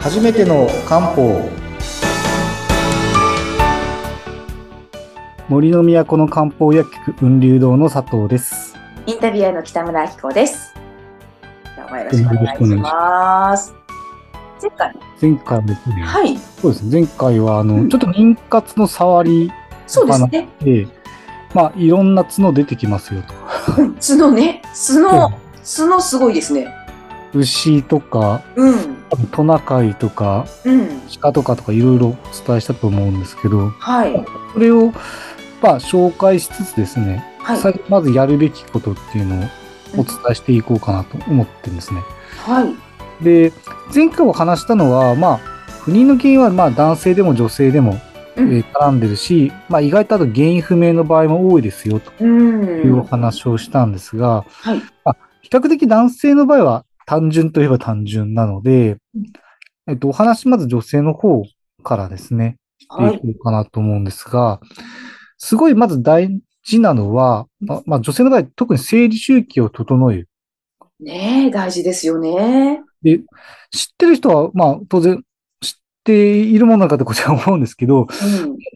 初めての漢方。森の都の漢方薬局雲流堂の佐藤です。インタビュアーの北村明子です。よろしくお願いします。前回、前回はですね、はい、そうですね。前回はあの、うん。ちょっと妊活の触りそうですね。でまあいろんな角出てきますよと。うん。角ね、角、角すごいですね。牛とかうん、トナカイとかうん、鹿とかとかいろいろお伝えしたと思うんですけどはい、それをまあ紹介しつつですね、はい、まずやるべきことっていうのをお伝えしていこうかなと思ってるんですね。はい、で、前回お話したのは、まあ、不妊の原因はまあ男性でも女性でも、えうん。ー絡んでるし、まあ意外とあと原因不明の場合も多いですよとういうおん、話をしたんですが、はい、比較的男性の場合は単純といえば単純なので、えっと、お話まず女性の方からですね、してはいい、こうかなと思うんですが、すごいまず大事なのは、ままあ女性の場合特に生理周期を整える。ねえ、大事ですよね。で、知ってる人は、まあ当然知っているものなのかとこちら思うんですけど、うん、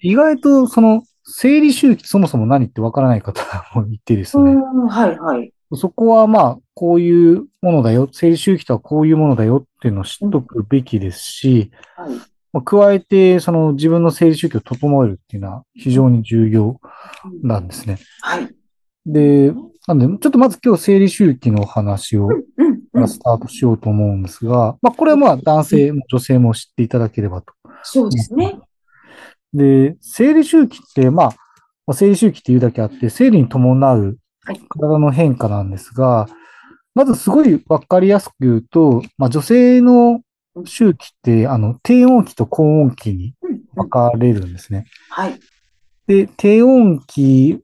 意外とその生理周期そもそも何ってわからない方もいてですね。うん、はい、はい、そこはまあ、こういうものだよ、生理周期とはこういうものだよっていうのを知っとくべきですし、はい、まあ、加えて、その自分の生理周期を整えるっていうのは非常に重要うんなんですね。はい、で、なんで、ちょっとまず今日生理周期のお話をスタートしようと思うんですが、まあこれはまあ男性も女性も知っていただければと。そうですね。で、生理周期って、まあ、まあ生理周期っていうだけあって、生理に伴うはい体の変化なんですが、まずすごいわかりやすく言うと、まあ女性の周期って、あの、低温期と高温期に分かれるんですね。はい、で、低温期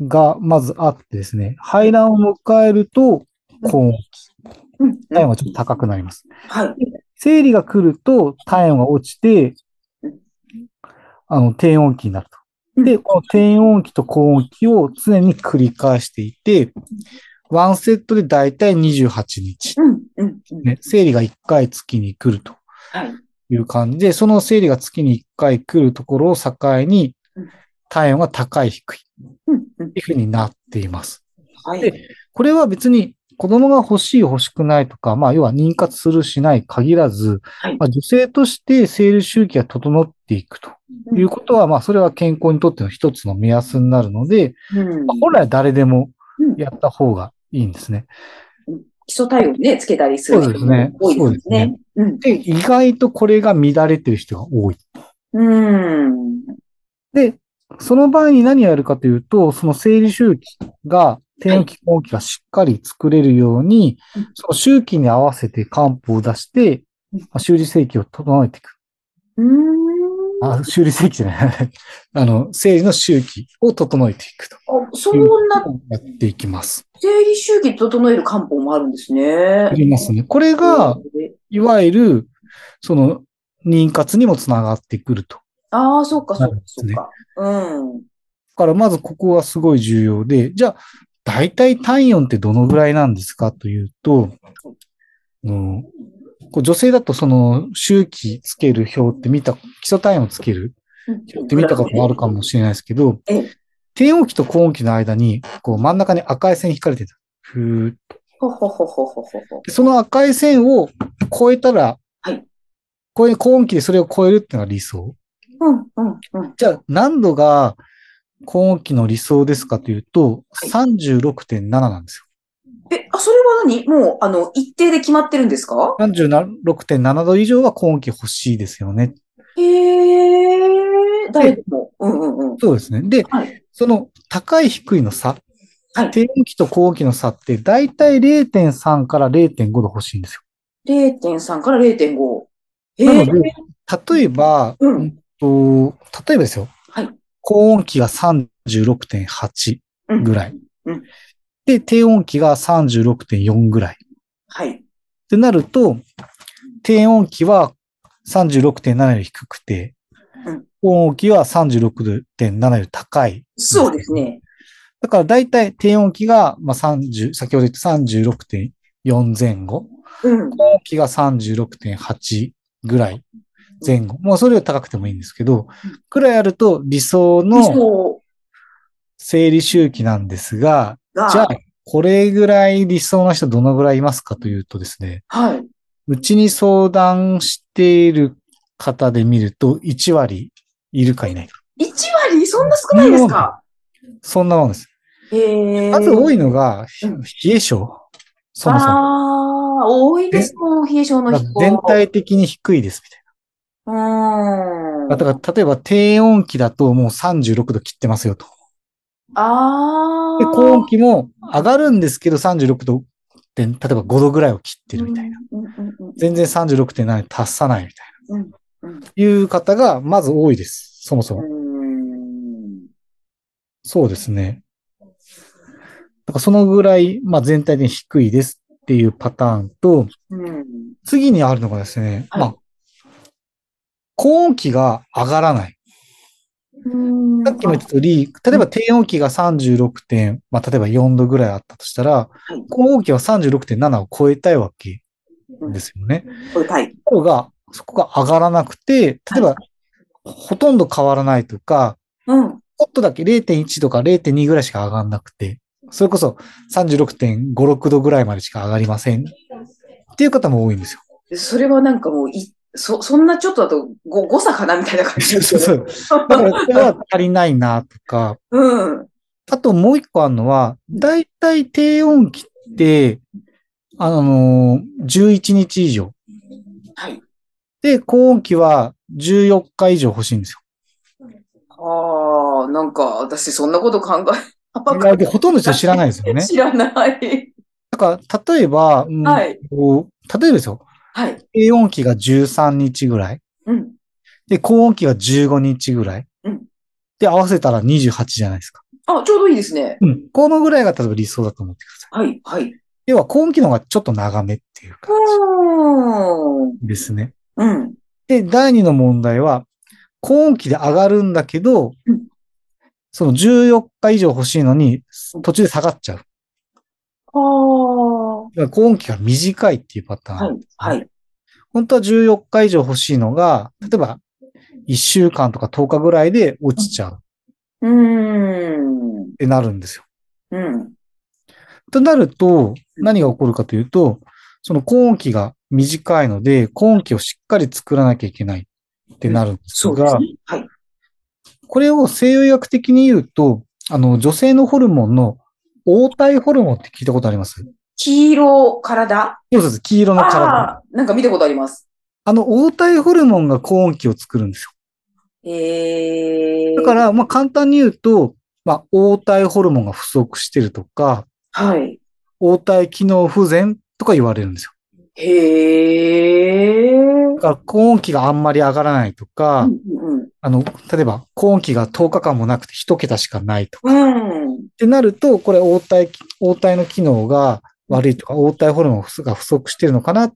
がまずあってですね、排卵を迎えると高温期。体温がちょっと高くなります。はい、生理が来ると体温が落ちてうん、あの、低温期になると。で、この低温期と高温期を常に繰り返していて、ワンセットでだいたい28日。うん、うん、うん、ね、生理が1回月に来ると。はい、いう感じで、その生理が月に1回来るところを境にうん、体温が高い低い。うん、うん。というふうになっています。はい、でこれは別に子供が欲しい欲しくないとか、まあ要は妊活するしない限らず、はい。まあ、女性として生理周期が整っていくと。いうことは、まあそれは健康にとっての一つの目安になるので、うん。まあ本来は誰でもうん。やった方がいいんですね。基礎体温ね、つけたりする人そうですねも多いですね。うん。で、意外とこれが乱れてる人が多い。うん。で、その場合に何をやるかというと、その生理周期が、低温期、高温期がしっかり作れるようにうん、その周期に合わせて漢方を出して、うんまあ修理正規を整えていく。うん。あ、修理正規じゃない。あの、生理の周期を整えていくと。あそんなやっていきます。生理周期整える漢方もあるんですねあ。りますね。これが、いわゆる、その、妊活にもつながってくると。ああ、そうか、そうか、そうか。うん。だからまずここはすごい重要で、じゃあ、大体体温ってどのぐらいなんですかというと、うん、こう女性だとその周期つける表って見た、基礎体温つける表って見たこともあるかもしれないですけどええ、低温期と高温期の間に、こう真ん中に赤い線引かれてた。ふーっと。その赤い線を超えたら、はい。これ高温期でそれを超えるっていうのが理想。うん、うん、うん。じゃあ、何度が高温期の理想ですかというと、はい。36.7なんですえ、あ、それは何？もう、あの、一定で決まってるんですか？よ。36.7度以上は高温期欲しいですよね。へえ、誰でも。うん、うん、うん。そうですね。で、はい。その高い低いの差、はい低温期と高温期の差って、だいたい0.3から0.5度欲しいんですよ。0.3から0.5。へえなので、例えば、うんうんと例えばですよ。はい高温期が36.8うんぐらい。うんで、低温期が36.4ぐらい。はい。ってなると、低温期は36.7より低くて、うん高温期は36.7より高い。そうですね。だから大体低温期が、まあ、30、先ほど言った36.4前後。うん。高温期が36.8ぐらい前後。もうそれより高くてもいいんですけど、くらいあると理想理の想生理周期なんですが、が、じゃあ、これぐらい理想な人どのぐらいいますかというとですね、はい。うちに相談している方で見ると1割いるかいないか。1割？そんな少ないですか？そんなもんです。へえ。まず多いのが、うん冷え性そもそも。ああ、多いですもん、冷え性の人。全体的に低いですみたいうーん。な。だから、例えば低温期だともう36度切ってますよと。ああ。で、高温期も上がるんですけど36度って、例えば5度ぐらいを切ってるみたいな。全然36.7に達さないみたいな。いう方がまず多いです。そもそも。そうですね。だからそのぐらい、まあ全体的に低いですっていうパターンと、うん。次にあるのがですね、はいまあ、高温期が上がらない。うんさっきも言った通り、例えば低温期が36点、まあ例えば4度ぐらいあったとしたら、はい高温期は36.7を超えたいわけですよね。これはい。ところが、そこが上がらなくて、例えば、ほとんど変わらないとか、うん。ちょっとだけ0.1とか0.2ぐらいしか上がらなくて、それこそ36.5、6度ぐらいまでしか上がりません。っていう方も多いんですよ。それはなんかもうい、そ、そんなちょっとだとご誤差かなみたいな感じそう そうそう。だから、それは足りないなとか、うん。あともう一個あるのは、だいたい低温期って、あのー、11日以上。はい。で、高温期は14日以上欲しいんですああ、なんか私そんなこと考よ。いやでほとんどの人知らないですよえ、ね。知らない。だから、例えば、うんはいこう例えばですよ。はい。低温期が13日ぐらい。うん。で、高温期が15日ぐらい。うんで、合わせたら28じゃないですか。あ、ちょうどいいですね。うん。このぐらいが例えば理想だと思ってください。はい、はい。要は、高温期の方がちょっと長めっていう感。じですね。うん。で、第二の問題は、高温期で上がるんだけどうん、その14日以上欲しいのに、途中で下がっちゃう。ああ。はだから高温期が短いっていうパターン。い、はい。本当は14日以上欲しいのが、例えば、1週間とか10日ぐらいで落ちちゃうっうーん。てなるんですよ。うん。となると、何が起こるかというと、その高温期が短いので、高温期をしっかり作らなきゃいけないってなるんですが、そうですね。はい。これを西洋医学的に言うと、あの、女性のホルモンの黄体ホルモンって聞いたことあります？黄色体？そうです。黄色の体。なんか見たことあります。あの、黄体ホルモンが高温期を作るんですよ。ええ。だから、まあ、簡単に言うと、まあ、黄体ホルモンが不足してるとか、はい。黄体機能不全とか言われるんですよ。へえ。だから、高温期があんまり上がらないとか、うんうんあの、例えば、高温期が10日間もなくて1桁しかないとか、うん。ってなると、これ黄体、黄体の機能が悪いとか、黄体ホルモンが不足してるのかなっ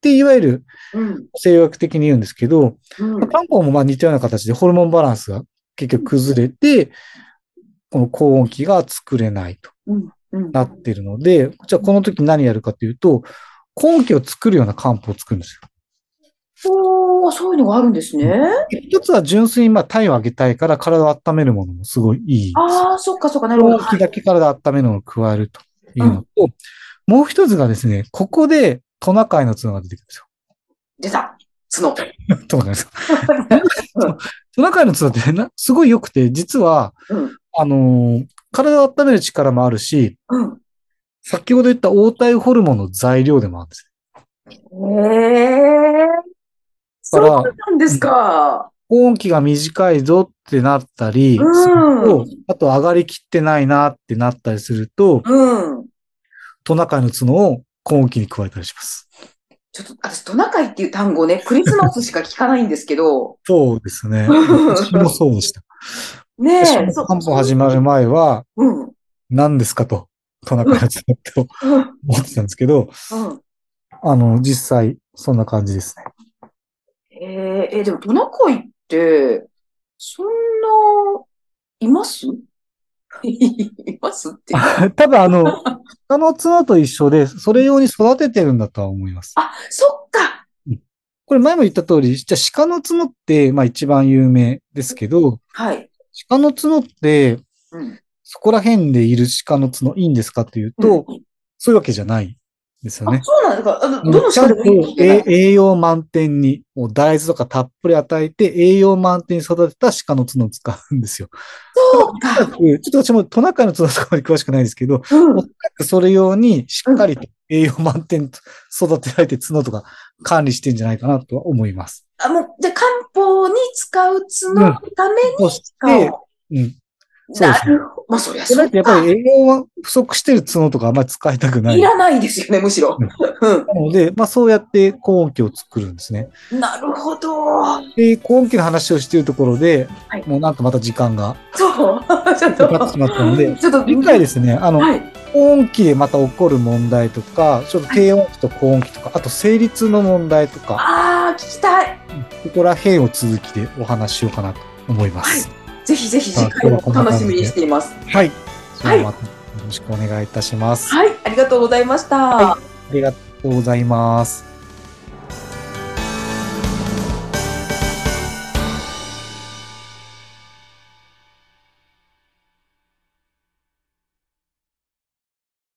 て、いわゆるうん。西洋学的に言うんですけど、うん。漢方もまあ似たような形でホルモンバランスが結局崩れて、この高温期が作れないと。なってるので、じゃあこの時何やるかというと、高温期を作るような漢方を作るんですよ。おー、そういうのがあるんですね。一つは純粋にまあ体を上げたいから体を温めるものもすごいいい。ああ、そっかそっか、なるほど。高温期だけ体を温めるのを加えるというのと、もう一つがですね、ここでトナカイの角が出てくるんですよ。出た。角。トナカイの角。トナカイの角ってなすごい良くて、実は、うん。あのー体を温める力もあるし、うん。先ほど言った黄体ホルモンの材料でもあるんです。へえ。そうなんですか。高温期が短いぞってなったり、うんあと上がりきってないなってなったりすると、うん。トナカイの角を高温期に加えたりします。ちょっと、私、トナカイっていう単語ね、クリスマスしか聞かないんですけど、そうですね。う ん私もそうでした。ね私え、も漢方始まる前は、うん。うん。何ですかと、トナカイの角って思ってたんですけど、うん。あの、実際、そんな感じですね。えー、え、でもトナカイって、そんな、います？いますって。多分あの、他の角と一緒で、それ用に育ててるんだとは思います。あ、そっか。これ前も言った通り、じゃあ鹿の角って、まあ一番有名ですけど、はい。鹿の角って、うん。そこら辺でいる鹿の角いいんですかというと、うんそういうわけじゃないですよあね。そうなんですか？あのどのちゃんと栄養満点に、もう大豆とかたっぷり与えて、栄養満点に育てた鹿の角を使うんですよ。そうちょっか。と私もトナカイの角とかまで詳しくないですけど、うんおそらくそれ用にしっかりと栄養満点育てられて角とか管理してんじゃないかなとは思います。あ、もう、じゃあ漢方に使う角のために使て、おうん。う。そうです。まあ、そりゃそれだってやっ。ぱり栄養は不足してる角とかあんまり使いたくないい。らないですよね、むしろ。なので、まあそうやって高音機を作るんですね。うん。なるほど。で、高音機の話をしているところで、はいもうなんとまた時間がそう。ちょっと。かかってしまったので、ちょっと、次回ですね、あの、はい。高音機でまた起こる問題とか、ちょっと低音機と高音機とか、あと成立の問題とか、ああ、聞きたい。ここら辺を続きでお話ししようかなと思います。ぜひぜひ次回も楽しみにしています。はい。はまたよろしくお願いいたします。はい、ありがとうございました。はありがとうございます。